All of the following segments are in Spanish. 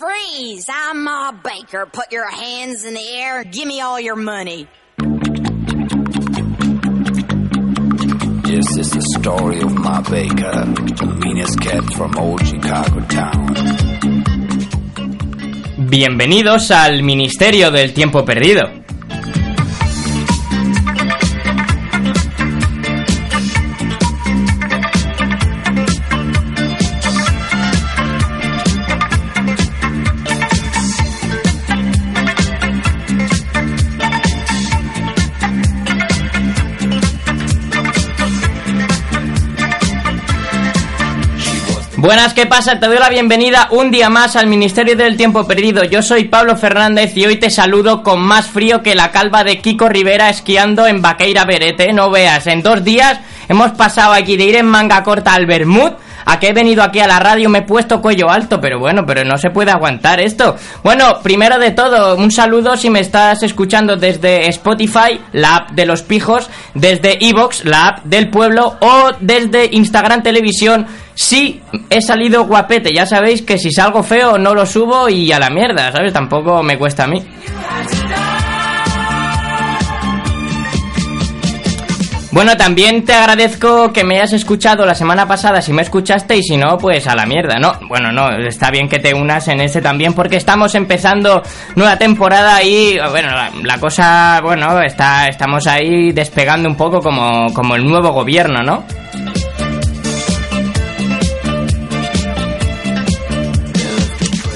Freeze! I'm Ma Baker. Put your hands in the air. Give me all your money. This is the story of Ma Baker, the meanest cat from old Chicago town. Bienvenidos al Ministerio del Tiempo Perdido. Buenas, ¿qué pasa? Te doy la bienvenida un día más al Ministerio del Tiempo Perdido. Yo soy Pablo Fernández y hoy te saludo con más frío que la calva de Kiko Rivera esquiando en Baqueira Berete. No veas, en dos días hemos pasado aquí de ir en manga corta al Bermud a que he venido aquí a la radio me he puesto cuello alto, pero bueno, pero no se puede aguantar esto. Bueno, primero de todo, un saludo si me estás escuchando desde Spotify, la app de los pijos, desde Evox, la app del pueblo, o desde Instagram Televisión. Sí, he salido guapete, ya sabéis que si salgo feo no lo subo y a la mierda, ¿sabes? Tampoco me cuesta a mí. Bueno, también te agradezco que me hayas escuchado la semana pasada, si me escuchaste, y si no, pues a la mierda, ¿no? Bueno, no, está bien que te unas en ese también, porque estamos empezando nueva temporada y, bueno, la, la cosa, bueno, está, estamos ahí despegando un poco como, como el nuevo gobierno, ¿no?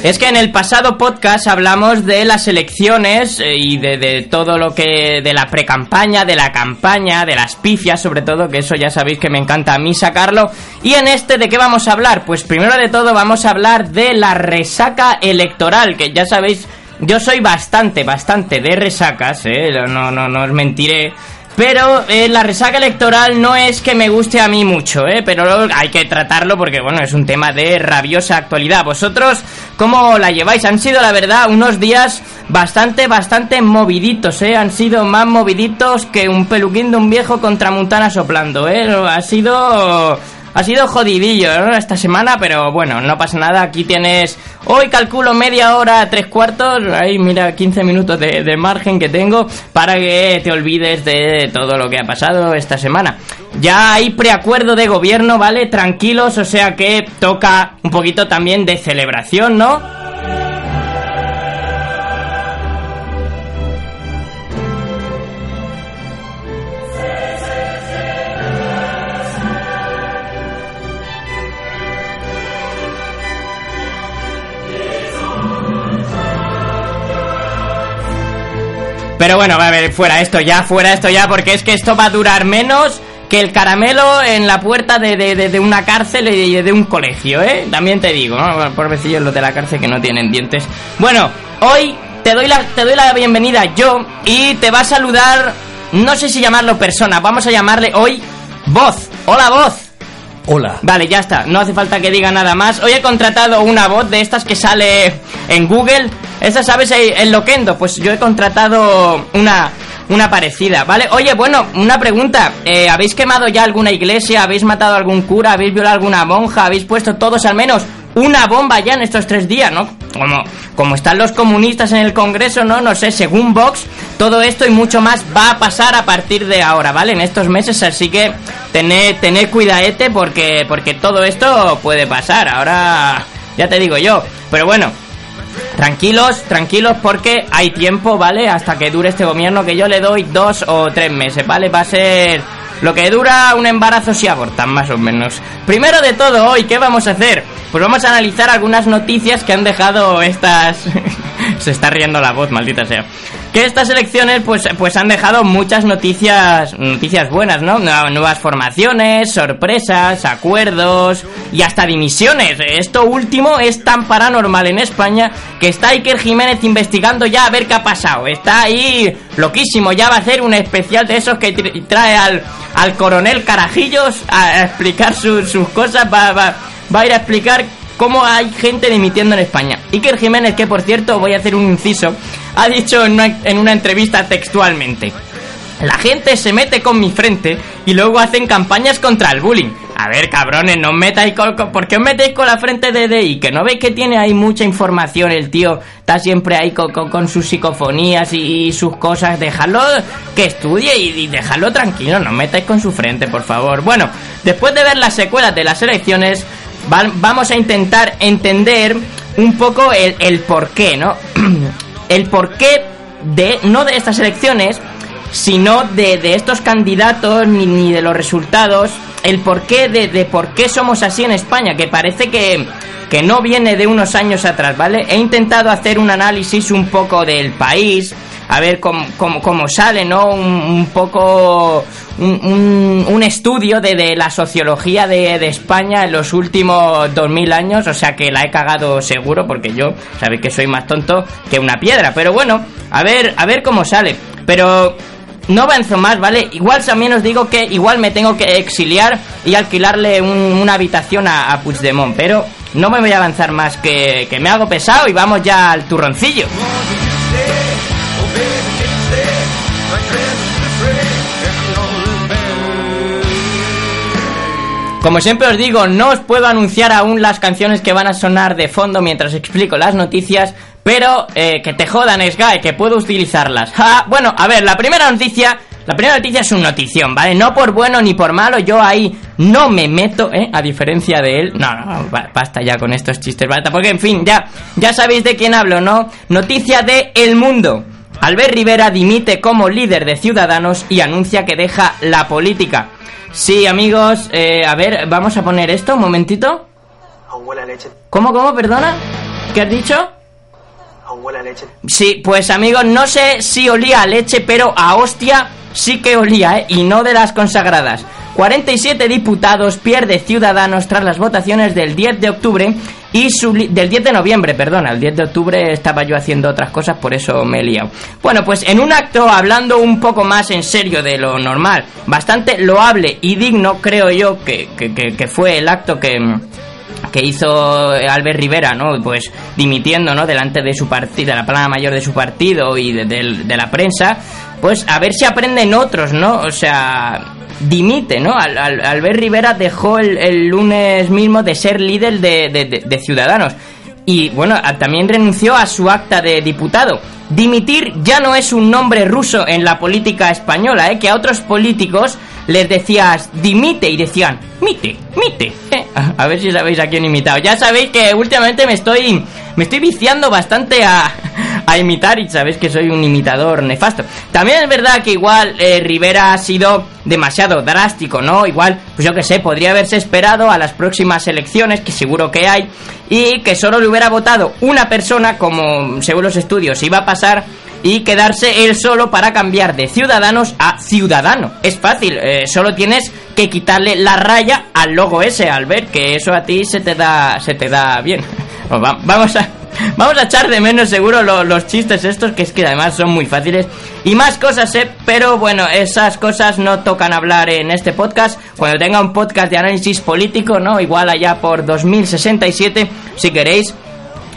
Es que en el pasado podcast hablamos de las elecciones eh, y de, de todo lo que. de la pre-campaña, de la campaña, de las pifias, sobre todo, que eso ya sabéis que me encanta a mí sacarlo. Y en este, ¿de qué vamos a hablar? Pues primero de todo, vamos a hablar de la resaca electoral, que ya sabéis. Yo soy bastante, bastante de resacas, ¿eh? No, no, no os mentiré. Pero eh, la resaca electoral no es que me guste a mí mucho, ¿eh? Pero hay que tratarlo porque, bueno, es un tema de rabiosa actualidad. ¿Vosotros cómo la lleváis? Han sido, la verdad, unos días bastante, bastante moviditos, ¿eh? Han sido más moviditos que un peluquín de un viejo con tramuntana soplando, ¿eh? Ha sido... Ha sido jodidillo esta semana, pero bueno, no pasa nada. Aquí tienes, hoy calculo media hora, tres cuartos, ahí mira, 15 minutos de, de, margen que tengo para que te olvides de todo lo que ha pasado esta semana. Ya hay preacuerdo de gobierno, ¿vale? Tranquilos, o sea que toca un poquito también de celebración, ¿no? Pero bueno, va a ver, fuera esto ya, fuera esto ya, porque es que esto va a durar menos que el caramelo en la puerta de, de, de, de una cárcel y de un colegio, ¿eh? También te digo, ¿no? Pobrecillos los de la cárcel que no tienen dientes. Bueno, hoy te doy, la, te doy la bienvenida yo y te va a saludar, no sé si llamarlo persona, vamos a llamarle hoy voz. Hola voz. Hola. Vale, ya está. No hace falta que diga nada más. Hoy he contratado una voz de estas que sale en Google. Esta, ¿sabes? El Loquendo. Pues yo he contratado una, una parecida, ¿vale? Oye, bueno, una pregunta. Eh, ¿Habéis quemado ya alguna iglesia? ¿Habéis matado a algún cura? ¿Habéis violado a alguna monja? ¿Habéis puesto todos al menos una bomba ya en estos tres días, ¿no? Como, como están los comunistas en el Congreso, ¿no? No sé, según Vox, todo esto y mucho más va a pasar a partir de ahora, ¿vale? En estos meses, así que tened, tened cuidadete porque, porque todo esto puede pasar. Ahora, ya te digo yo. Pero bueno, Tranquilos, tranquilos porque hay tiempo, ¿vale? Hasta que dure este gobierno que yo le doy dos o tres meses, ¿vale? Va a ser lo que dura un embarazo si abortan, más o menos. Primero de todo, hoy, ¿qué vamos a hacer? Pues vamos a analizar algunas noticias que han dejado estas... Se está riendo la voz, maldita sea. Que estas elecciones pues, pues han dejado muchas noticias noticias buenas, ¿no? Nuevas formaciones, sorpresas, acuerdos y hasta dimisiones. Esto último es tan paranormal en España que está Iker Jiménez investigando ya a ver qué ha pasado. Está ahí loquísimo, ya va a hacer un especial de esos que trae al, al coronel Carajillos a explicar sus, cosas, va, va, va a ir a explicar cómo hay gente dimitiendo en España. Iker Jiménez, que por cierto, voy a hacer un inciso, ha dicho en una, en una entrevista textualmente. La gente se mete con mi frente y luego hacen campañas contra el bullying. A ver, cabrones, no os metáis con, ¿Por qué os metéis con la frente de DI? Que no veis que tiene ahí mucha información el tío. Está siempre ahí con, con- sus psicofonías y, y sus cosas. Dejadlo que estudie y, y dejadlo tranquilo. No os metáis con su frente, por favor. Bueno, después de ver las secuelas de las elecciones, va- vamos a intentar entender un poco el, el porqué, ¿no? el porqué de, no de estas elecciones, sino de, de estos candidatos ni, ni de los resultados, el porqué de, de por qué somos así en España, que parece que, que no viene de unos años atrás, ¿vale? He intentado hacer un análisis un poco del país, a ver cómo, cómo, cómo sale, ¿no? Un, un poco un, un- estudio de, de la sociología de, de España en los últimos 2000 años, o sea que la he cagado seguro porque yo sabéis que soy más tonto que una piedra, pero bueno, a ver, a ver cómo sale. Pero no avanzo más, ¿vale? Igual también os digo que igual me tengo que exiliar y alquilarle un- una habitación a, a Puigdemont, pero no me voy a avanzar más, que, que me hago pesado y vamos ya al turroncillo. Como siempre os digo, no os puedo anunciar aún las canciones que van a sonar de fondo mientras explico las noticias, pero eh, que te jodan, Sky, que puedo utilizarlas. Ja, bueno, a ver, la primera noticia, la primera noticia es una notición, ¿vale? No por bueno ni por malo, yo ahí no me meto, ¿eh? A diferencia de él. No, no, no, ba- basta ya con estos chistes, ¿vale? Porque, en fin, ya, ya sabéis de quién hablo, ¿no? Noticia de El Mundo. Albert Rivera dimite como líder de Ciudadanos y anuncia que deja la política. Sí, amigos, eh, a ver, vamos a poner esto un momentito. Leche, ¿Cómo, cómo, perdona? ¿Qué has dicho? aún huele a leche. Sí, pues amigos, no sé si olía a leche, pero a hostia sí que olía, ¿eh? Y no de las consagradas. 47 diputados pierde Ciudadanos tras las votaciones del 10 de octubre y su del 10 de noviembre, perdona, el 10 de octubre estaba yo haciendo otras cosas, por eso me he liado. Bueno, pues en un acto hablando un poco más en serio de lo normal, bastante loable y digno, creo yo que, que, que- fue el acto que que hizo Albert Rivera, ¿no? Pues dimitiendo, ¿no? Delante de su partido, de la plana mayor de su partido y de la prensa, pues a ver si aprenden otros, ¿no? O sea, dimite, ¿no? Al, al- Albert Rivera dejó el, el lunes mismo de ser líder de, de- de- Ciudadanos. Y bueno, también renunció a su acta de diputado. Dimitir ya no es un nombre ruso en la política española, ¿eh? Que a otros políticos les decías dimite y decían mite, mite. ¿eh? A, ver si sabéis a quién imitado. Ya sabéis que últimamente me estoy me estoy viciando bastante a, a imitar y sabéis que soy un imitador nefasto. También es verdad que igual eh, Rivera ha sido demasiado drástico, ¿no? Igual, pues yo que sé, podría haberse esperado a las próximas elecciones, que seguro que hay, y que solo le hubiera votado una persona, como según los estudios iba a pasar, y quedarse él solo para cambiar de ciudadanos a ciudadano. Es fácil, eh, solo tienes que quitarle la raya al logo ese, al ver que eso a ti se te da, se te da bien. Va- vamos a, vamos a echar de menos seguro lo- los chistes estos, que es que además son muy fáciles. Y más cosas, eh, pero bueno, esas cosas no tocan hablar en este podcast. Cuando tenga un podcast de análisis político, ¿no? Igual allá por 2067, si queréis,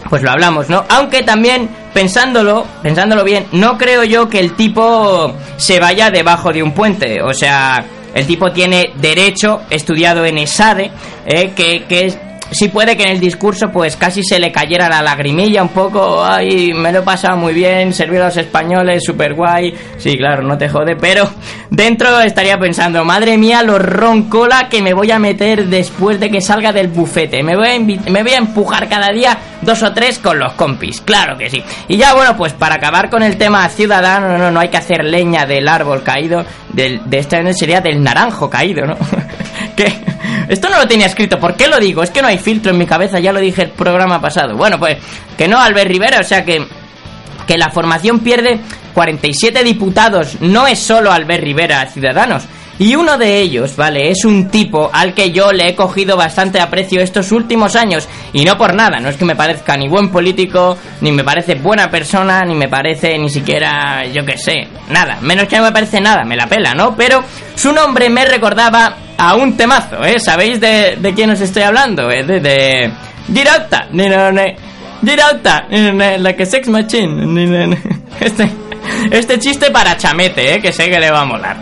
pues lo hablamos, ¿no? Aunque también pensándolo, pensándolo bien, no creo yo que el tipo se vaya debajo de un puente, o sea, el tipo tiene derecho estudiado en ESADE, eh, que, que es- sí puede que en el discurso pues casi se le cayera la lagrimilla un poco, ay, me lo he pasado muy bien, servir a los españoles, super guay, sí, claro, no te jode, pero dentro estaría pensando, madre mía, los roncola que me voy a meter después de que salga del bufete, me voy a, me voy a empujar cada día dos o tres con los compis, claro que sí. Y ya bueno, pues para acabar con el tema ciudadano, no, no, no hay que hacer leña del árbol caído, del, de año sería del naranjo caído, ¿no? que esto no lo tenía escrito, ¿por qué lo digo? Es que no hay filtro en mi cabeza, ya lo dije el programa pasado. Bueno, pues que no, Albert Rivera, o sea que que la formación pierde 47 diputados, no es solo Albert Rivera, Ciudadanos. Y uno de ellos, vale, es un tipo al que yo le he cogido bastante aprecio estos últimos años. Y no por nada, no es que me parezca ni buen político, ni me parece buena persona, ni me parece ni siquiera, yo qué sé, nada. Menos que no me parece nada, me la pela, ¿no? Pero su nombre me recordaba a un temazo, ¿eh? ¿Sabéis de, de quién os estoy hablando? ¿eh? De... de... Directa, ni no, ni- Directa, ni- ni- like a sex machine. Este, este chiste para chamete, ¿eh? Que sé que le va a molar.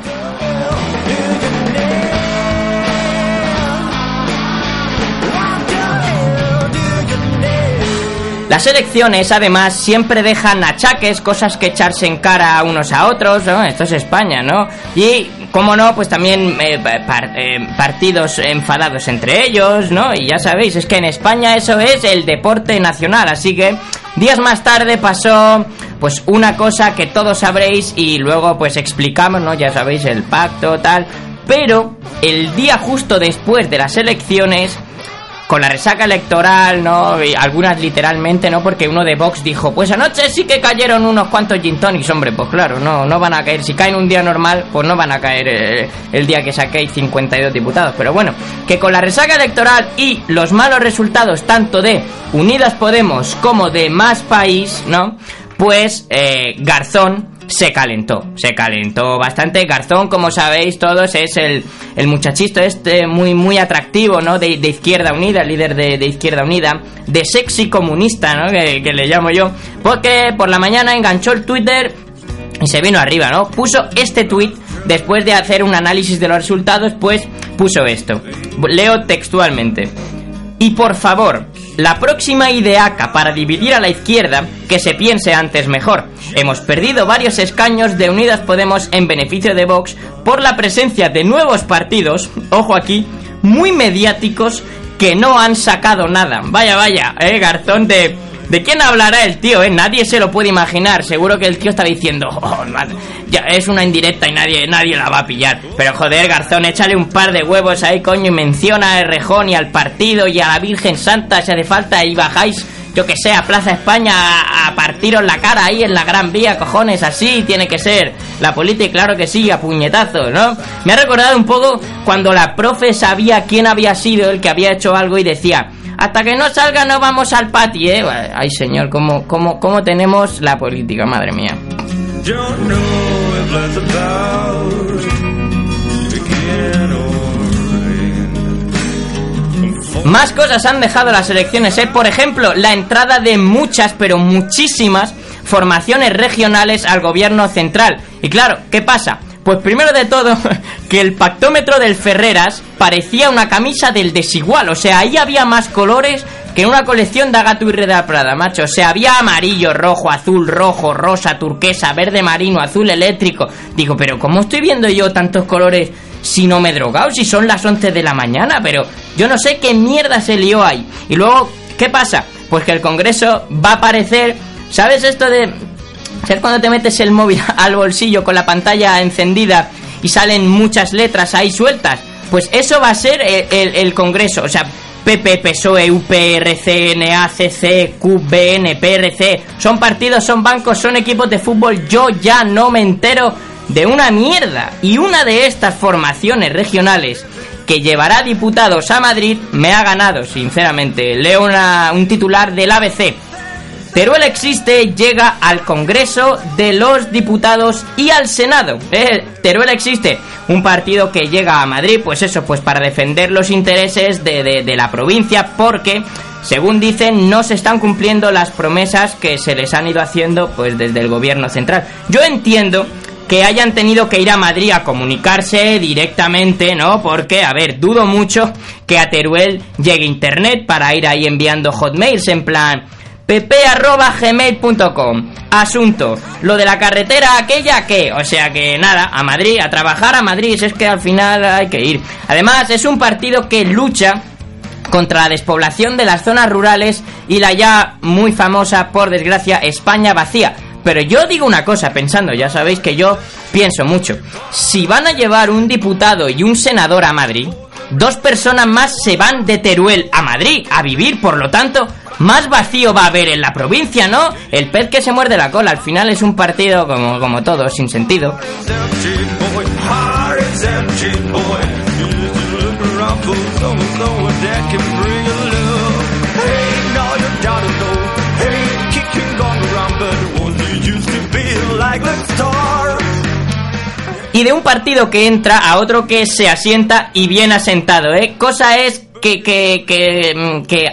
Las elecciones, además, siempre dejan achaques, cosas que echarse en cara a unos a otros, ¿no? Esto es España, ¿no? Y, como no, pues también eh, par- eh, partidos enfadados entre ellos, ¿no? Y ya sabéis, es que en España eso es el deporte nacional, así que días más tarde pasó pues una cosa que todos sabréis y luego pues explicamos, ¿no? Ya sabéis, el pacto, tal. Pero el día justo después de las elecciones con la resaca electoral, ¿no? Y algunas literalmente, ¿no? Porque uno de Vox dijo, pues anoche sí que cayeron unos cuantos gin tonics, hombre, pues claro, no, no van a caer. Si caen un día normal, pues no van a caer eh, el día que saquéis 52 diputados. Pero bueno, que con la resaca electoral y los malos resultados tanto de Unidas Podemos como de Más País, ¿no? Pues eh, Garzón se calentó, se calentó bastante. Garzón, como sabéis todos, es el, el muchachito este muy, muy atractivo, ¿no? De, Izquierda Unida, líder de, de Izquierda Unida, de sexy comunista, ¿no? Que, que le llamo yo. Porque por la mañana enganchó el Twitter y se vino arriba, ¿no? Puso este tweet después de hacer un análisis de los resultados, pues puso esto. Leo textualmente. Y por favor, la próxima ideaca para dividir a la izquierda, que se piense antes mejor. Hemos perdido varios escaños de Unidas Podemos en beneficio de Vox por la presencia de nuevos partidos, ojo aquí, muy mediáticos que no han sacado nada. Vaya, vaya, eh, Garzón de... ¿De quién hablará el tío, eh? Nadie se lo puede imaginar. Seguro que el tío está diciendo, "Oh, man, ya es una indirecta y nadie, nadie la va a pillar. Pero joder, Garzón, échale un par de huevos ahí, coño, y menciona al Rejón y al partido y a la Virgen Santa si hace falta y bajáis, yo que sé, a Plaza España a, a partiros la cara ahí en la Gran Vía, cojones, así tiene que ser. La política, claro que sí, a puñetazos, ¿no? Me ha recordado un poco cuando la profe sabía quién había sido el que había hecho algo y decía, hasta que no salga no vamos al patio, ¿eh? Ay, señor, ¿cómo, cómo, cómo tenemos la política, madre mía? Más cosas han dejado las elecciones, ¿eh? Por ejemplo, la entrada de muchas, pero muchísimas formaciones regionales al gobierno central. Y claro, ¿qué pasa? Pues primero de todo, que el pactómetro del Ferreras parecía una camisa del desigual. O sea, ahí había más colores que en una colección de Agato y Reda Prada, macho. O sea, había amarillo, rojo, azul, rojo, rosa, turquesa, verde marino, azul eléctrico. Digo, pero ¿cómo estoy viendo yo tantos colores si no me he drogado? Si son las 11 de la mañana, pero yo no sé qué mierda se lió ahí. Y luego, ¿qué pasa? Pues que el Congreso va a aparecer... ¿Sabes esto de ¿Sabes cuando te metes el móvil al bolsillo con la pantalla encendida y salen muchas letras ahí sueltas? Pues eso va a ser el, el- el Congreso. O sea, PP, PSOE, UPRC, NACC, QBN, PRC. Son partidos, son bancos, son equipos de fútbol. Yo ya no me entero de una mierda. Y una de estas formaciones regionales que llevará diputados a Madrid me ha ganado, sinceramente. Leo una- un titular del ABC. Teruel existe, llega al Congreso de los Diputados y al Senado. Eh, Teruel existe, un partido que llega a Madrid, pues eso, pues para defender los intereses de, de- la provincia, porque, según dicen, no se están cumpliendo las promesas que se les han ido haciendo, pues desde el gobierno central. Yo entiendo que hayan tenido que ir a Madrid a comunicarse directamente, ¿no? Porque, a ver, dudo mucho que a Teruel llegue internet para ir ahí enviando hotmails en plan pp.gmail.com Asunto, lo de la carretera aquella que, o sea que nada, a Madrid, a trabajar a Madrid, es que al final hay que ir. Además, es un partido que lucha contra la despoblación de las zonas rurales y la ya muy famosa, por desgracia, España vacía. Pero yo digo una cosa, pensando, ya sabéis que yo pienso mucho. Si van a llevar un diputado y un senador a Madrid, dos personas más se van de Teruel a Madrid a vivir, por lo tanto, más vacío va a haber en la provincia, ¿no? El pez que se muerde la cola, al final es un partido como, como todo, sin sentido. Y de un partido que entra a otro que se asienta y bien asentado, ¿eh? Cosa es que, que, que, mm, que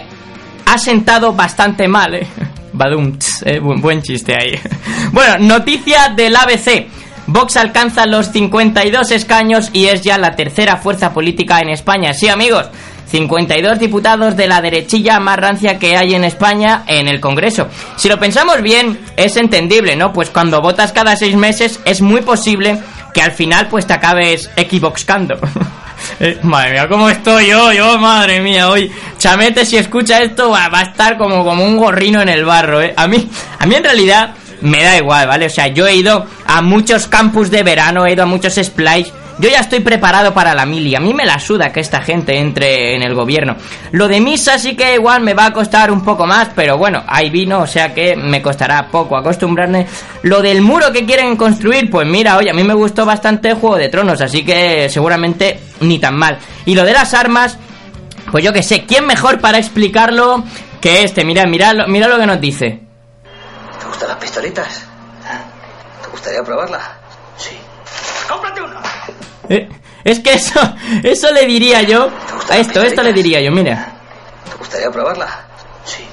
ha sentado bastante mal, ¿eh? Badum, eh, buen, buen chiste ahí. Bueno, noticia del ABC. Vox alcanza los 52 escaños y es ya la tercera fuerza política en España. Sí, amigos, 52 diputados de la derechilla más rancia que hay en España en el Congreso. Si lo pensamos bien, es entendible, ¿no? Pues cuando votas cada seis meses es muy posible que al final pues te acabes equivocando. Eh, madre mía, ¿cómo estoy yo? Yo, madre mía, hoy Chamete si escucha esto va, va a estar como, como un gorrino en el barro, ¿eh? A mí, a mí en realidad me da igual, ¿vale? O sea, yo he ido a muchos campus de verano, he ido a muchos splice. Yo ya estoy preparado para la mili. A mí me la suda que esta gente entre en el gobierno. Lo de misa sí que igual me va a costar un poco más, pero bueno, ahí vino, o sea que me costará poco acostumbrarme. Lo del muro que quieren construir, pues mira, oye, a mí me gustó bastante Juego de Tronos, así que seguramente ni tan mal. Y lo de las armas, pues yo que sé, ¿quién mejor para explicarlo que este? Mira, mira, lo- mira lo que nos dice. ¿Te gustan las pistolitas? ¿Te gustaría probarla? Sí. Eh, es que eso, eso le diría yo. A esto, esto le diría yo, mira. ¿Te gustaría probarla? Sí.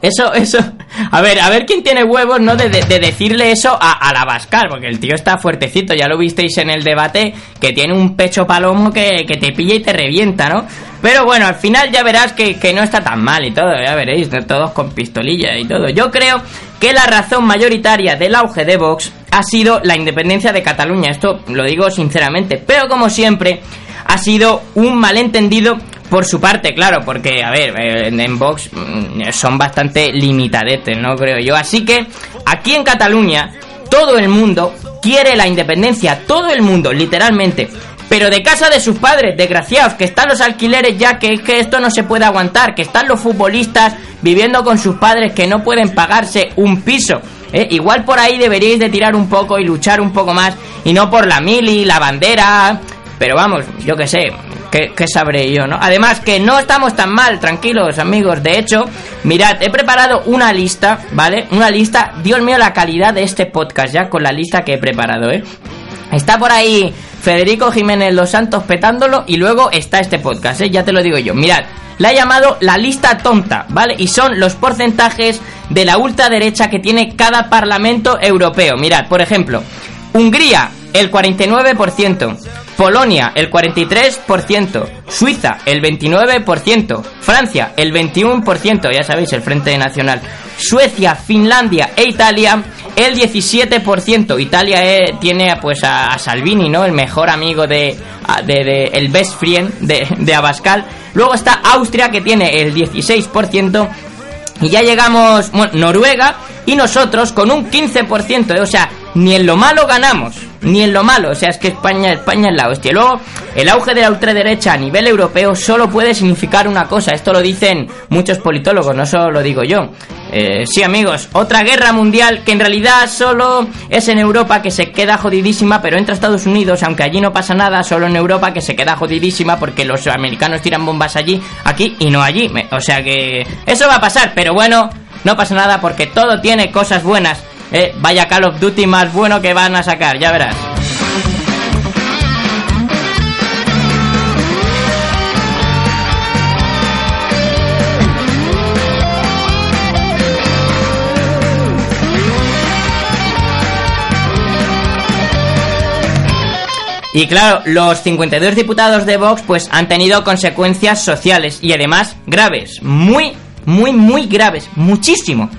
Eso, eso. A ver, a ver quién tiene huevos, ¿no? De, de- de decirle eso a, a la Bascal, porque el tío está fuertecito, ya lo visteis en el debate, que tiene un pecho palomo que, que te pilla y te revienta, ¿no? Pero bueno, al final ya verás que, que no está tan mal y todo, ya veréis, todos con pistolilla y todo. Yo creo que la razón mayoritaria del auge de Vox ha sido la independencia de Cataluña, esto lo digo sinceramente, pero como siempre, ha sido un malentendido por su parte, claro, porque, a ver, en Vox mm, son bastante limitadetes, ¿no? Creo yo. Así que, aquí en Cataluña, todo el mundo quiere la independencia, todo el mundo, literalmente. Pero de casa de sus padres, desgraciados, que están los alquileres ya, que que esto no se puede aguantar, que están los futbolistas viviendo con sus padres que no pueden pagarse un piso. ¿Eh? Igual por ahí deberíais de tirar un poco y luchar un poco más, y no por la mili, la bandera, pero vamos, yo qué sé, ¿qué, qué sabré yo, no? Además, que no estamos tan mal, tranquilos, amigos. De hecho, mirad, he preparado una lista, ¿vale? Una lista, Dios mío, la calidad de este podcast ya con la lista que he preparado, ¿eh? Está por ahí Federico Jiménez Los Santos petándolo y luego está este podcast, ¿eh? ya te lo digo yo. Mirad, la he llamado la lista tonta, ¿vale? Y son los porcentajes de la ultraderecha que tiene cada parlamento europeo. Mirad, por ejemplo, Hungría, el 49%. Polonia, el 43%. Suiza, el 29%. Francia, el 21%. Ya sabéis, el Frente Nacional. Suecia, Finlandia e Italia, el 17%. Italia eh, tiene pues a, Salvini, ¿no? El mejor amigo de- de- el best friend de, de Abascal. Luego está Austria, que tiene el 16%. Y ya llegamos, bueno, Noruega y nosotros con un 15%, ¿eh? o sea, ni en lo malo ganamos, ni en lo malo, o sea, es que España, España es la hostia. Luego, el auge de la ultraderecha a nivel europeo solo puede significar una cosa, esto lo dicen muchos politólogos, no solo lo digo yo. Eh, sí, amigos, otra guerra mundial que en realidad solo es en Europa que se queda jodidísima, pero entra a Estados Unidos, aunque allí no pasa nada, solo en Europa que se queda jodidísima porque los americanos tiran bombas allí, aquí y no allí. O sea que eso va a pasar, pero bueno, no pasa nada porque todo tiene cosas buenas. Eh, vaya Call of Duty más bueno que van a sacar, ya verás. Y claro, los 52 diputados de Vox pues han tenido consecuencias sociales y además graves, muy, muy, muy graves, muchísimo.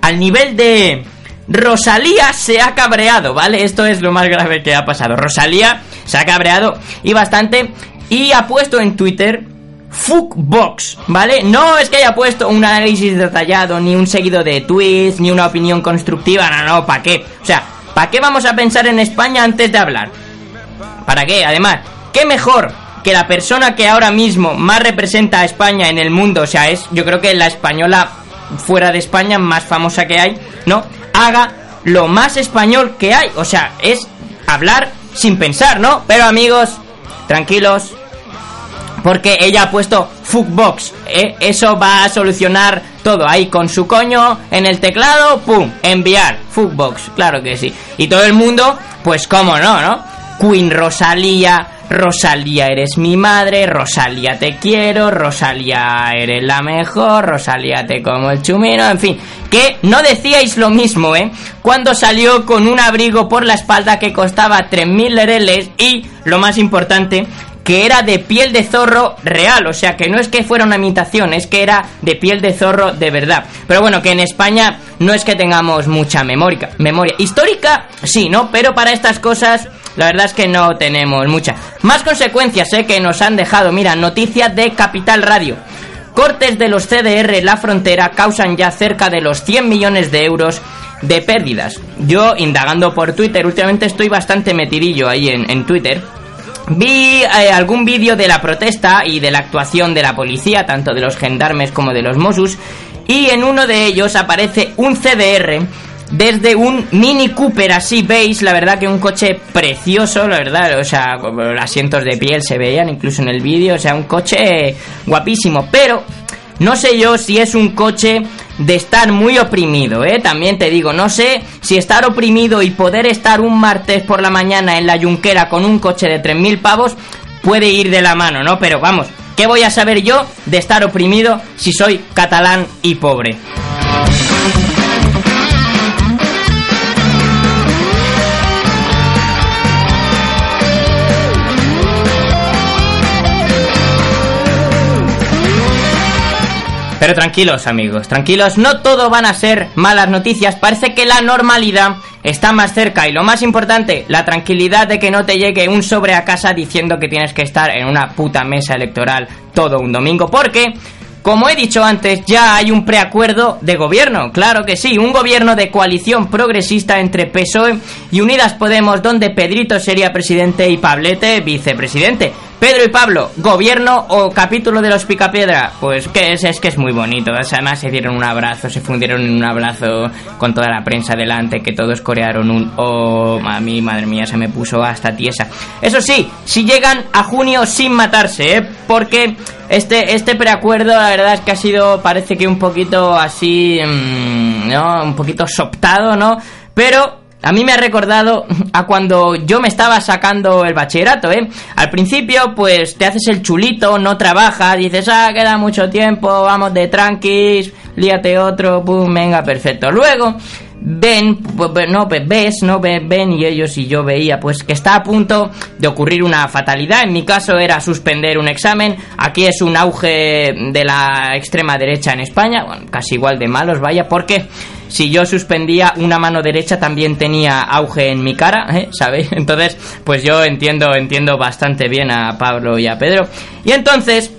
Al nivel de Rosalía se ha cabreado, ¿vale? Esto es lo más grave que ha pasado. Rosalía se ha cabreado y bastante y ha puesto en Twitter Fuckbox, ¿vale? No es que haya puesto un análisis detallado, ni un seguido de tweets, ni una opinión constructiva, no, no, ¿para qué? O sea, ¿para qué vamos a pensar en España antes de hablar? ¿Para qué? Además, ¿qué mejor que la persona que ahora mismo más representa a España en el mundo? O sea, es yo creo que la española fuera de España más famosa que hay, ¿no? Haga lo más español que hay. O sea, es hablar sin pensar, ¿no? Pero amigos, tranquilos, porque ella ha puesto Fuckbox. ¿eh? Eso va a solucionar todo. Ahí con su coño en el teclado, ¡pum! Enviar. Fuckbox, claro que sí. Y todo el mundo, pues cómo no, ¿no? Queen Rosalía, Rosalía eres mi madre, Rosalía te quiero, Rosalía eres la mejor, Rosalía te como el chumino, en fin, que no decíais lo mismo, ¿eh? Cuando salió con un abrigo por la espalda que costaba 3.000 lereles y, lo más importante, que era de piel de zorro real, o sea que no es que fuera una imitación, es que era de piel de zorro de verdad. Pero bueno, que en España no es que tengamos mucha memoria, memoria histórica, sí, ¿no? Pero para estas cosas la verdad es que no tenemos mucha. Más consecuencias, ¿eh? Que nos han dejado, mira, noticia de Capital Radio. Cortes de los CDR en la frontera causan ya cerca de los 100 millones de euros de pérdidas. Yo, indagando por Twitter, últimamente estoy bastante metidillo ahí en, Twitter. Vi eh, algún vídeo de la protesta y de la actuación de la policía, tanto de los gendarmes como de los Mossos, y en uno de ellos aparece un CDR desde un Mini Cooper, así veis, la verdad que un coche precioso, la verdad, o sea, asientos de piel se veían incluso en el vídeo, o sea, un coche guapísimo, pero no sé yo si es un coche de estar muy oprimido, ¿eh? También te digo, no sé si estar oprimido y poder estar un martes por la mañana en la yunquera con un coche de 3.000 pavos puede ir de la mano, ¿no? Pero vamos, ¿qué voy a saber yo de estar oprimido si soy catalán y pobre? Pero tranquilos amigos, tranquilos, no todo van a ser malas noticias, parece que la normalidad está más cerca y lo más importante, la tranquilidad de que no te llegue un sobre a casa diciendo que tienes que estar en una puta mesa electoral todo un domingo, porque como he dicho antes, ya hay un preacuerdo de gobierno, claro que sí, un gobierno de coalición progresista entre PSOE y Unidas Podemos, donde Pedrito sería presidente y Pablete vicepresidente. Pedro y Pablo, gobierno o capítulo de los Picapiedra, pues que es, es que es muy bonito. Además se dieron un abrazo, se fundieron en un abrazo con toda la prensa delante, que todos corearon un oh, a mí, madre mía, se me puso hasta tiesa. Eso sí, si llegan a junio sin matarse, ¿eh? porque este, este preacuerdo la verdad es que ha sido, parece que un poquito así, mm, ¿no? Un poquito soptado, ¿no? Pero a mí me ha recordado a cuando yo me estaba sacando el bachillerato, ¿eh? Al principio, pues te haces el chulito, no trabajas, dices, ah, queda mucho tiempo, vamos de tranquis, líate otro, pum, venga, perfecto. Luego, ven, pues, no, ves, no, ven, y ellos y yo veía, pues que está a punto de ocurrir una fatalidad. En mi caso era suspender un examen. Aquí es un auge de la extrema derecha en España, bueno, casi igual de malos, vaya, porque si yo suspendía una mano derecha también tenía auge en mi cara, ¿eh? ¿sabéis? Entonces, pues yo entiendo, entiendo bastante bien a Pablo y a Pedro. Y entonces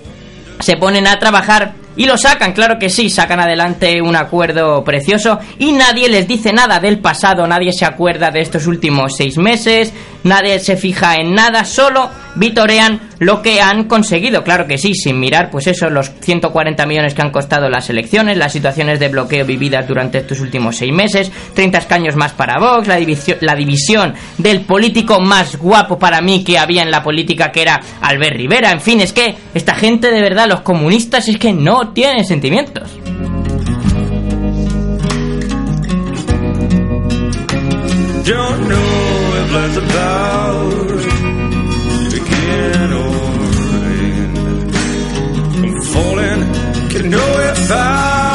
se ponen a trabajar y lo sacan, claro que sí, sacan adelante un acuerdo precioso y nadie les dice nada del pasado, nadie se acuerda de estos últimos seis meses, nadie se fija en nada, solo vitorean lo que han conseguido, claro que sí, sin mirar pues eso, los 140 millones que han costado las elecciones, las situaciones de bloqueo vividas durante estos últimos seis meses, 30 escaños más para Vox, la división, la división del político más guapo para mí que había en la política que era Albert Rivera, en fin, es que esta gente de verdad, los comunistas, es que no tienen sentimientos. If that's about begin or end. I'm falling, can know if I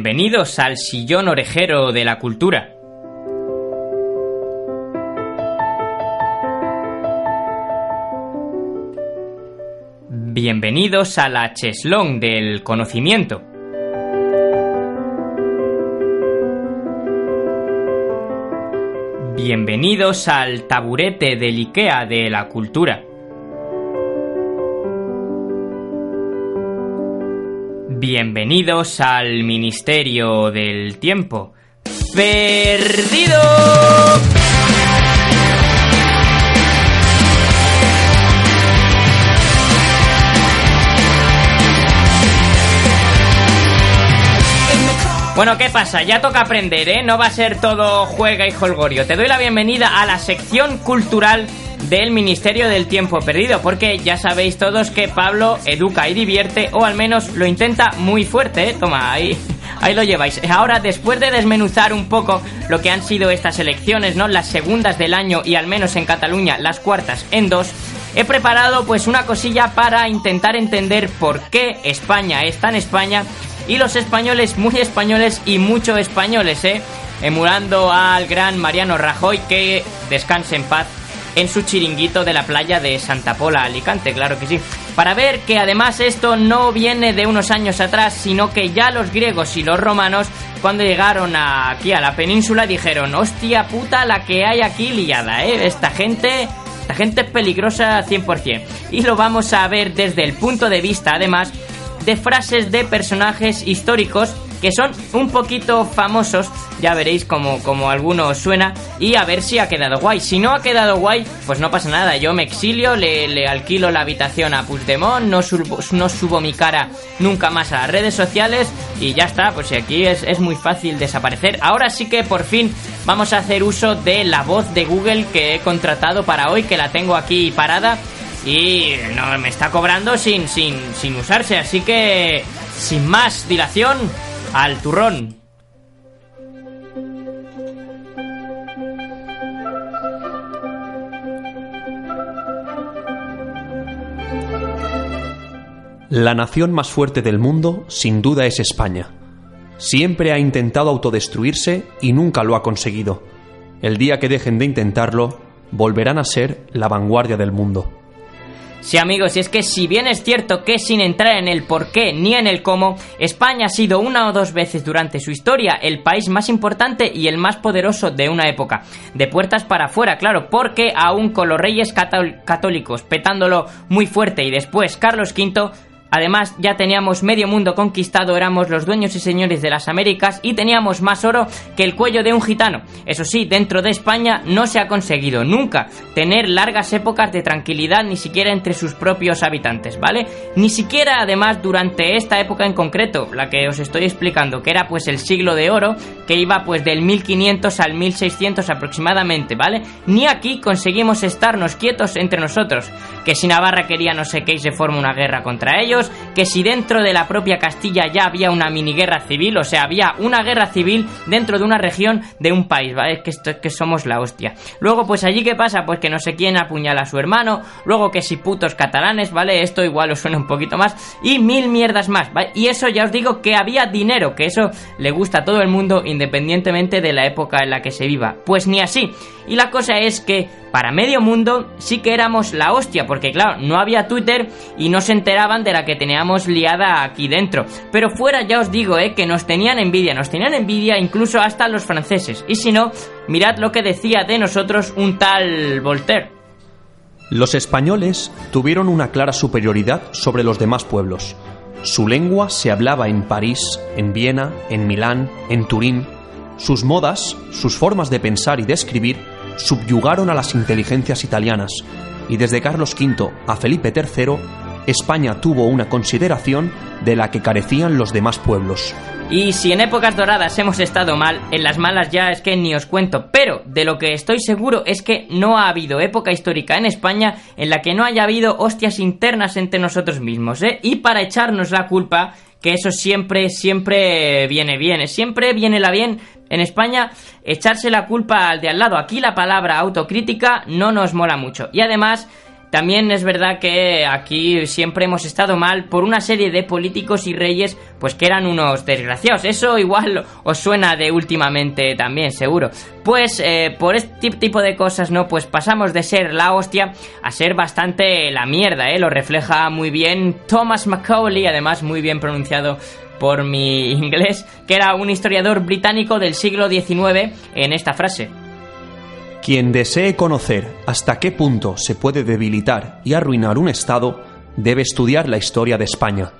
Bienvenidos al sillón orejero de la cultura. Bienvenidos a la cheslón del conocimiento. Bienvenidos al taburete del IKEA de la cultura. Bienvenidos al Ministerio del Tiempo. ¡Perdido! Bueno, ¿qué pasa? Ya toca aprender, ¿eh? No va a ser todo juega y holgorio. Te doy la bienvenida a la sección cultural del Ministerio del Tiempo Perdido, porque ya sabéis todos que Pablo educa y divierte, o al menos lo intenta muy fuerte, ¿eh? Toma, ahí, ahí lo lleváis. Ahora, después de desmenuzar un poco lo que han sido estas elecciones, ¿no? Las segundas del año y al menos en Cataluña las cuartas en dos, he preparado pues una cosilla para intentar entender por qué España es tan España y los españoles muy españoles y mucho españoles, ¿eh? Emulando al gran Mariano Rajoy que descanse en paz en su chiringuito de la playa de Santa Pola, Alicante, claro que sí. Para ver que además esto no viene de unos años atrás, sino que ya los griegos y los romanos, cuando llegaron aquí a la península, dijeron, hostia puta la que hay aquí liada, ¿eh? Esta gente... Esta gente es peligrosa 100%. Y lo vamos a ver desde el punto de vista, además, de frases de personajes históricos que son un poquito famosos, ya veréis como, como alguno suena, y a ver si ha quedado guay. Si no ha quedado guay, pues no pasa nada, yo me exilio, le, le alquilo la habitación a Puigdemont, no subo, no subo mi cara nunca más a las redes sociales y ya está, pues aquí es, es muy fácil desaparecer. Ahora sí que por fin vamos a hacer uso de la voz de Google que he contratado para hoy, que la tengo aquí parada y no me está cobrando sin, sin, sin usarse, así que sin más dilación, al turrón. La nación más fuerte del mundo, sin duda, es España. Siempre ha intentado autodestruirse y nunca lo ha conseguido. El día que dejen de intentarlo, volverán a ser la vanguardia del mundo. Sí amigos, y es que si bien es cierto que sin entrar en el por qué ni en el cómo, España ha sido una o dos veces durante su historia el país más importante y el más poderoso de una época. De puertas para afuera, claro, porque aún con los reyes cató- católicos petándolo muy fuerte y después Carlos V Además, ya teníamos medio mundo conquistado, éramos los dueños y señores de las Américas y teníamos más oro que el cuello de un gitano. Eso sí, dentro de España no se ha conseguido nunca tener largas épocas de tranquilidad ni siquiera entre sus propios habitantes, ¿vale? Ni siquiera además durante esta época en concreto, la que os estoy explicando, que era pues el siglo de oro, que iba pues del 1500 al 1600 aproximadamente, ¿vale? Ni aquí conseguimos estarnos quietos entre nosotros, que si Navarra quería no sé qué y se forma una guerra contra ellos, que si dentro de la propia Castilla ya había una mini guerra civil, o sea, había una guerra civil dentro de una región de un país, ¿vale? Es que esto es que somos la hostia. Luego, pues allí qué pasa, pues que no sé quién apuñala a su hermano, luego que si putos catalanes, ¿vale? Esto igual os suena un poquito más, y mil mierdas más, ¿vale? Y eso ya os digo que había dinero, que eso le gusta a todo el mundo independientemente de la época en la que se viva. Pues ni así. Y la cosa es que para medio mundo sí que éramos la hostia, porque claro, no había Twitter y no se enteraban de la que teníamos liada aquí dentro. Pero fuera ya os digo, eh, que nos tenían envidia, nos tenían envidia incluso hasta los franceses. Y si no, mirad lo que decía de nosotros un tal Voltaire. Los españoles tuvieron una clara superioridad sobre los demás pueblos. Su lengua se hablaba en París, en Viena, en Milán, en Turín. Sus modas, sus formas de pensar y de escribir subyugaron a las inteligencias italianas, y desde Carlos V a Felipe III, España tuvo una consideración de la que carecían los demás pueblos. Y si en épocas doradas hemos estado mal, en las malas ya es que ni os cuento, pero de lo que estoy seguro es que no ha habido época histórica en España en la que no haya habido hostias internas entre nosotros mismos, ¿eh? Y para echarnos la culpa, que eso siempre, siempre viene bien, ¿eh? siempre viene la bien en España echarse la culpa al de al lado. Aquí la palabra autocrítica no nos mola mucho. Y además... También es verdad que aquí siempre hemos estado mal por una serie de políticos y reyes, pues que eran unos desgraciados. Eso igual os suena de últimamente también, seguro. Pues eh, por este tipo de cosas, ¿no? Pues pasamos de ser la hostia a ser bastante la mierda, ¿eh? Lo refleja muy bien Thomas Macaulay, además muy bien pronunciado por mi inglés, que era un historiador británico del siglo XIX en esta frase. Quien desee conocer hasta qué punto se puede debilitar y arruinar un Estado, debe estudiar la historia de España.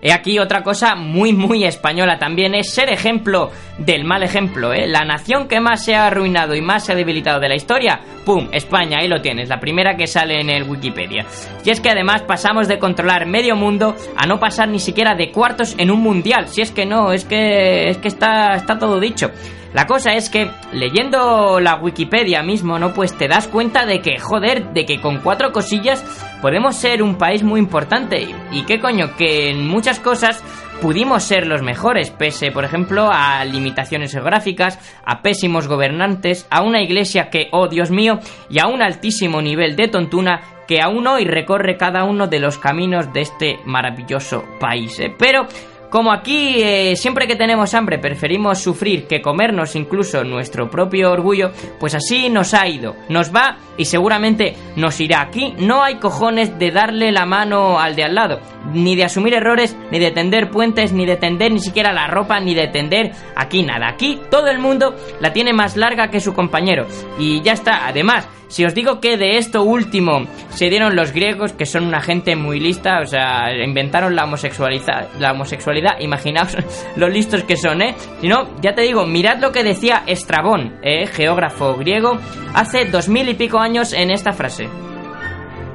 He aquí otra cosa muy muy española también es ser ejemplo del mal ejemplo, ¿eh? La nación que más se ha arruinado y más se ha debilitado de la historia, ¡pum! España, ahí lo tienes, la primera que sale en el Wikipedia. Y es que además pasamos de controlar medio mundo a no pasar ni siquiera de cuartos en un mundial, si es que no, es que es que está está todo dicho. La cosa es que leyendo la Wikipedia mismo, ¿no? Pues te das cuenta de que, joder, de que con cuatro cosillas podemos ser un país muy importante. Y qué coño, que en muchas cosas pudimos ser los mejores, pese, por ejemplo, a limitaciones geográficas, a pésimos gobernantes, a una iglesia que, oh Dios mío, y a un altísimo nivel de tontuna que aún hoy recorre cada uno de los caminos de este maravilloso país. ¿eh? Pero como aquí eh, siempre que tenemos hambre preferimos sufrir que comernos incluso nuestro propio orgullo, pues así nos ha ido, nos va y seguramente nos irá. Aquí no hay cojones de darle la mano al de al lado, ni de asumir errores, ni de tender puentes, ni de tender ni siquiera la ropa, ni de tender aquí nada. Aquí todo el mundo la tiene más larga que su compañero. Y ya está, además, si os digo que de esto último se dieron los griegos, que son una gente muy lista, o sea, inventaron la homosexualidad, la homosexualidad imaginaos lo listos que son, ¿eh? Si no, ya te digo, mirad lo que decía Estrabón, ¿eh? geógrafo griego, hace dos mil y pico años en esta frase.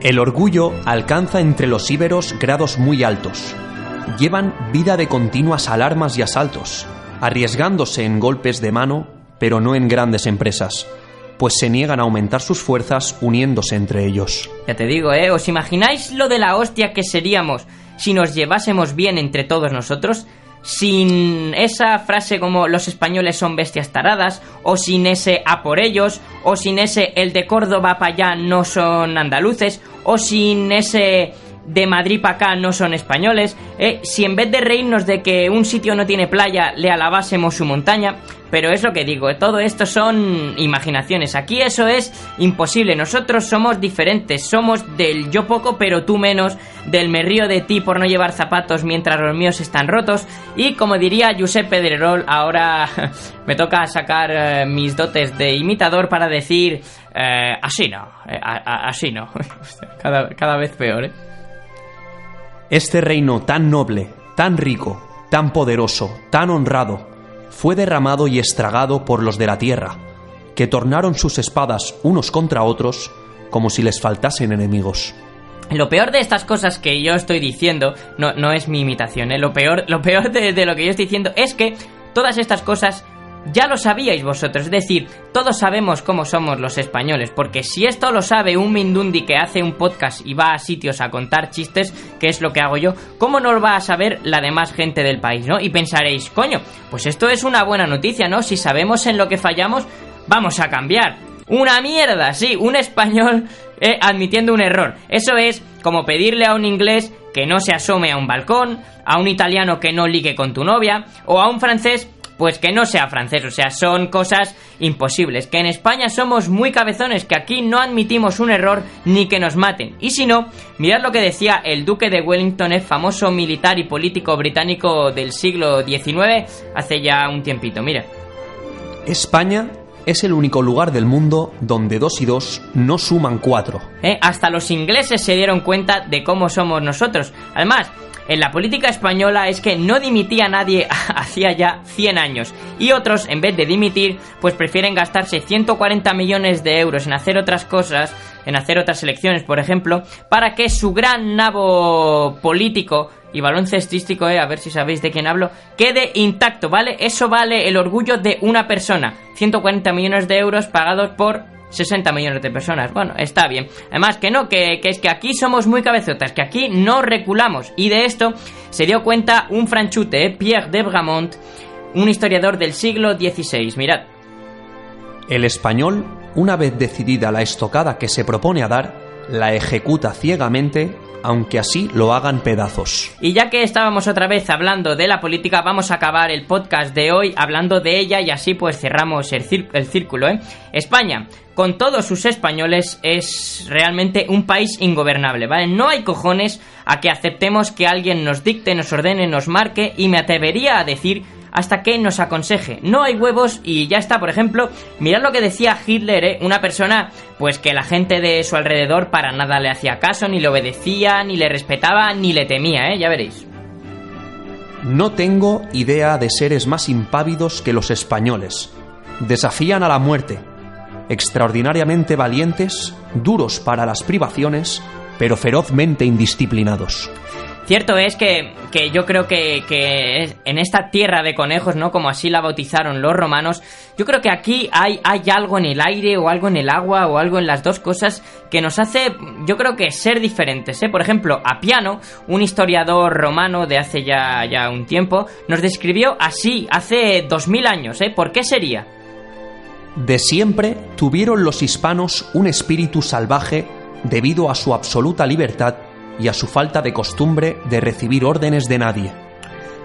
El orgullo alcanza entre los íberos grados muy altos. Llevan vida de continuas alarmas y asaltos, arriesgándose en golpes de mano, pero no en grandes empresas pues se niegan a aumentar sus fuerzas uniéndose entre ellos. Ya te digo, ¿eh? ¿Os imagináis lo de la hostia que seríamos si nos llevásemos bien entre todos nosotros? Sin esa frase como los españoles son bestias taradas, o sin ese a por ellos, o sin ese el de Córdoba para allá no son andaluces, o sin ese de Madrid para acá no son españoles, ¿eh? si en vez de reírnos de que un sitio no tiene playa le alabásemos su montaña, pero es lo que digo, todo esto son imaginaciones, aquí eso es imposible, nosotros somos diferentes, somos del yo poco pero tú menos, del me río de ti por no llevar zapatos mientras los míos están rotos, y como diría Giuseppe Pedrerol, ahora me toca sacar eh, mis dotes de imitador para decir, eh, así no, eh, así no, cada, cada vez peor, ¿eh? Este reino tan noble, tan rico, tan poderoso, tan honrado, fue derramado y estragado por los de la tierra, que tornaron sus espadas unos contra otros como si les faltasen enemigos. Lo peor de estas cosas que yo estoy diciendo no, no es mi imitación, ¿eh? lo peor, lo peor de, de lo que yo estoy diciendo es que todas estas cosas ya lo sabíais vosotros, es decir, todos sabemos cómo somos los españoles, porque si esto lo sabe un Mindundi que hace un podcast y va a sitios a contar chistes, que es lo que hago yo, ¿cómo no lo va a saber la demás gente del país, no? Y pensaréis, coño, pues esto es una buena noticia, ¿no? Si sabemos en lo que fallamos, vamos a cambiar. Una mierda, sí, un español eh, admitiendo un error. Eso es como pedirle a un inglés que no se asome a un balcón, a un italiano que no ligue con tu novia, o a un francés pues que no sea francés, o sea, son cosas imposibles. Que en España somos muy cabezones, que aquí no admitimos un error ni que nos maten. Y si no, mirad lo que decía el duque de Wellington, el famoso militar y político británico del siglo XIX, hace ya un tiempito, mira. España es el único lugar del mundo donde dos y dos no suman cuatro. ¿eh? Hasta los ingleses se dieron cuenta de cómo somos nosotros. Además, en la política española es que no dimitía nadie hacía ya 100 años. Y otros, en vez de dimitir, pues prefieren gastarse 140 millones de euros en hacer otras cosas, en hacer otras elecciones, por ejemplo, para que su gran nabo político y baloncestístico, eh, a ver si sabéis de quién hablo, quede intacto, ¿vale? Eso vale el orgullo de una persona. 140 millones de euros pagados por 60 millones de personas. Bueno, está bien. Además, que no, que, que, es que aquí somos muy cabezotas, que aquí no reculamos. Y de esto se dio cuenta un franchute, ¿eh? Pierre de Bramont, un historiador del siglo XVI. Mirad. El español, una vez decidida la estocada que se propone a dar, la ejecuta ciegamente aunque así lo hagan pedazos. Y ya que estábamos otra vez hablando de la política, vamos a acabar el podcast de hoy hablando de ella y así pues cerramos el, el círculo. ¿eh? España, con todos sus españoles, es realmente un país ingobernable, ¿vale? No hay cojones a que aceptemos que alguien nos dicte, nos ordene, nos marque y me atrevería a decir hasta que nos aconseje. No hay huevos y ya está. Por ejemplo, mirad lo que decía Hitler, ¿eh? una persona pues que la gente de su alrededor para nada le hacía caso, ni le obedecía, ni le respetaba, ni le temía, ¿eh? ya veréis. No tengo idea de seres más impávidos que los españoles. Desafían a la muerte. Extraordinariamente valientes, duros para las privaciones, pero ferozmente indisciplinados. Cierto es que, que yo creo que, que en esta tierra de conejos, ¿no? Como así la bautizaron los romanos, yo creo que aquí hay, hay algo en el aire o algo en el agua o algo en las dos cosas que nos hace, yo creo que ser diferentes, ¿eh? Por ejemplo, Apiano, un historiador romano de hace ya, ya un tiempo, nos describió así, hace dos mil años, ¿eh? ¿Por qué sería? De siempre tuvieron los hispanos un espíritu salvaje debido a su absoluta libertad y a su falta de costumbre de recibir órdenes de nadie.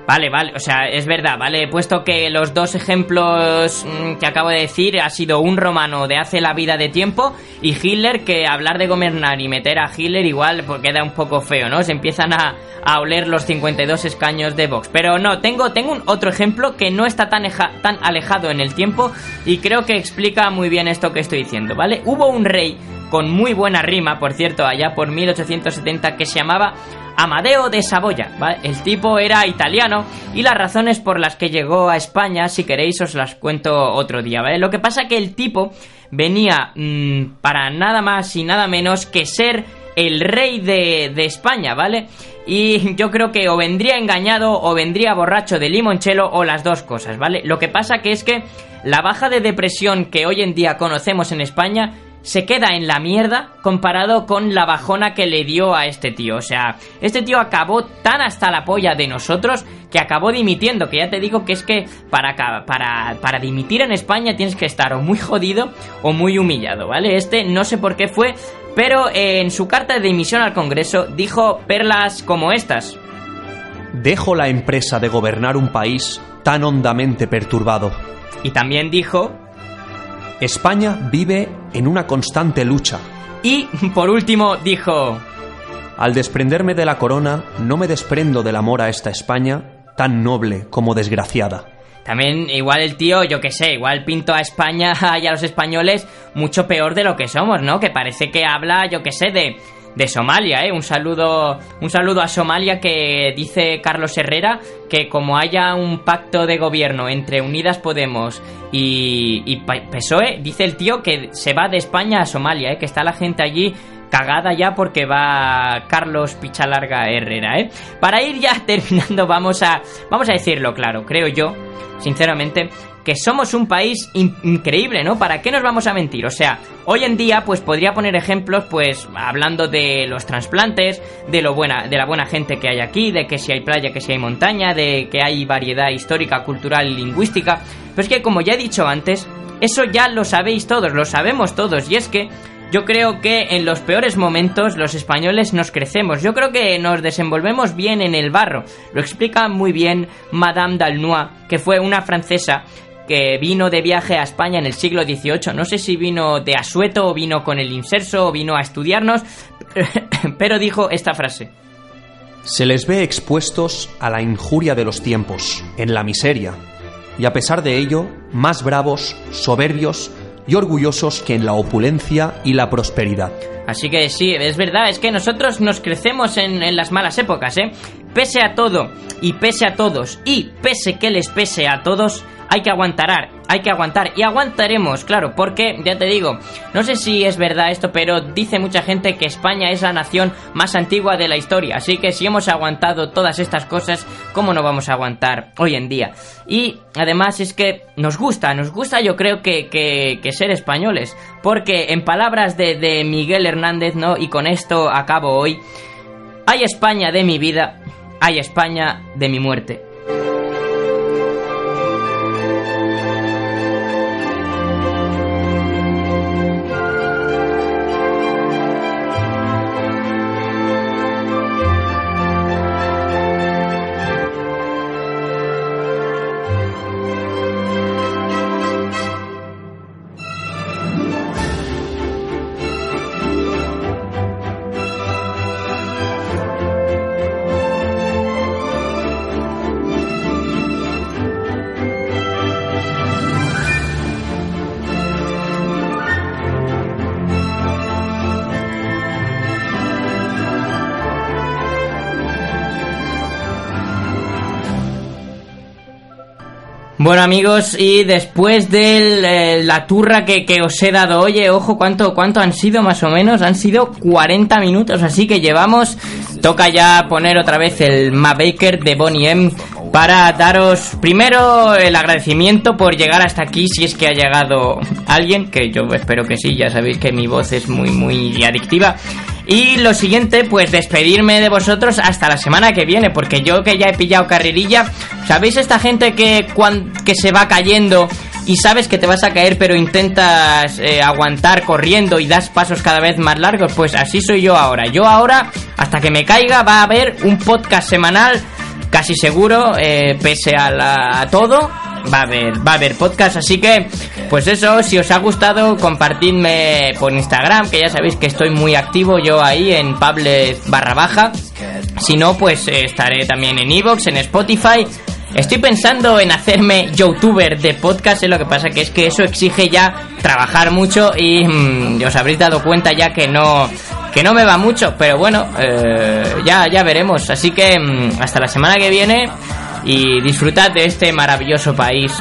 Vale, vale, o sea, es verdad, vale, puesto que los dos ejemplos mm, que acabo de decir ha sido un romano de hace la vida de tiempo y Hitler, que hablar de gobernar y meter a Hitler igual pues queda un poco feo, ¿no? Se empiezan a, a oler los 52 escaños de Vox. Pero no, tengo, tengo un otro ejemplo que no está tan, tan alejado en el tiempo y creo que explica muy bien esto que estoy diciendo, ¿vale? Hubo un rey con muy buena rima, por cierto, allá por 1870, que se llamaba Amadeo de Saboya, ¿vale? El tipo era italiano y las razones por las que llegó a España, si queréis, os las cuento otro día, ¿vale? Lo que pasa que el tipo venía mm, para nada más y nada menos que ser el rey de, de España, ¿vale? Y yo creo que o vendría engañado o vendría borracho de limonchelo o las dos cosas, ¿vale? Lo que pasa que es que la baja de depresión que hoy en día conocemos en España se queda en la mierda comparado con la bajona que le dio a este tío. O sea, este tío acabó tan hasta la polla de nosotros que acabó dimitiendo. Que ya te digo que es que para, para, para dimitir en España tienes que estar o muy jodido o muy humillado, ¿vale? Este no sé por qué fue, pero eh, en su carta de dimisión al Congreso dijo perlas como estas. Dejo la empresa de gobernar un país tan hondamente perturbado. Y también dijo... España vive en una constante lucha. Y por último dijo... Al desprenderme de la corona, no me desprendo del amor a esta España, tan noble como desgraciada. También igual el tío, yo que sé, igual pinto a España y a los españoles mucho peor de lo que somos, ¿no? Que parece que habla, yo que sé, de, de Somalia, ¿eh? Un saludo, un saludo a Somalia que dice Carlos Herrera que como haya un pacto de gobierno entre Unidas Podemos y, y PSOE, dice el tío que se va de España a Somalia, ¿eh? Que está la gente allí cagada ya porque va Carlos Pichalarga Herrera, ¿eh? Para ir ya terminando, vamos a, vamos a decirlo claro, creo yo, sinceramente, que somos un país in- increíble, ¿no? ¿Para qué nos vamos a mentir? O sea, hoy en día, pues podría poner ejemplos, pues hablando de los trasplantes, de lo buena, de la buena gente que hay aquí, de que si hay playa, que si hay montaña, de que hay variedad histórica, cultural y lingüística. Pero es que, como ya he dicho antes, eso ya lo sabéis todos, lo sabemos todos, y es que yo creo que en los peores momentos los españoles nos crecemos. Yo creo que nos desenvolvemos bien en el barro. Lo explica muy bien Madame d'Alnoy, que fue una francesa que vino de viaje a España en el siglo XVIII. No sé si vino de asueto o vino con el inserso o vino a estudiarnos, pero dijo esta frase. Se les ve expuestos a la injuria de los tiempos, en la miseria, y a pesar de ello, más bravos, soberbios y orgullosos que en la opulencia y la prosperidad. Así que sí, es verdad, es que nosotros nos crecemos en, en las malas épocas, ¿eh? Pese a todo, y pese a todos, y pese que les pese a todos, hay que aguantar, hay que aguantar, y aguantaremos, claro, porque, ya te digo, no sé si es verdad esto, pero dice mucha gente que España es la nación más antigua de la historia, así que si hemos aguantado todas estas cosas, ¿cómo no vamos a aguantar hoy en día? Y además es que nos gusta, nos gusta yo creo que, que, ser españoles, porque en palabras de Miguel Hernández, ¿no? Y con esto acabo hoy, hay España de mi vida, hay España de mi muerte. Amigos, y después de la turra que, que os he dado, oye, ojo, ¿cuánto, ¿cuánto han sido más o menos? Han sido 40 minutos, así que llevamos, toca ya poner otra vez el Ma Baker de Bonnie M para daros primero el agradecimiento por llegar hasta aquí, si es que ha llegado alguien, que yo espero que sí, ya sabéis que mi voz es muy, muy adictiva. Y lo siguiente, pues despedirme de vosotros hasta la semana que viene, porque yo que ya he pillado carrerilla, ¿sabéis esta gente que, cuan- que se va cayendo y sabes que te vas a caer pero intentas eh, aguantar corriendo y das pasos cada vez más largos? Pues así soy yo ahora. Yo ahora, hasta que me caiga, va a haber un podcast semanal, casi seguro, eh, pese a, la- a todo. Va a haber, va a haber podcast, así que, pues eso, si os ha gustado, compartidme por Instagram, que ya sabéis que estoy muy activo yo ahí en Pable barra baja. Si no, pues eh, estaré también en Evox, en Spotify. Estoy pensando en hacerme youtuber de podcast, eh, lo que pasa que es que eso exige ya trabajar mucho y mm, os habréis dado cuenta ya que no que no me va mucho, pero bueno, eh, ya ya veremos. Así que mm, hasta la semana que viene y disfrutad de este maravilloso país.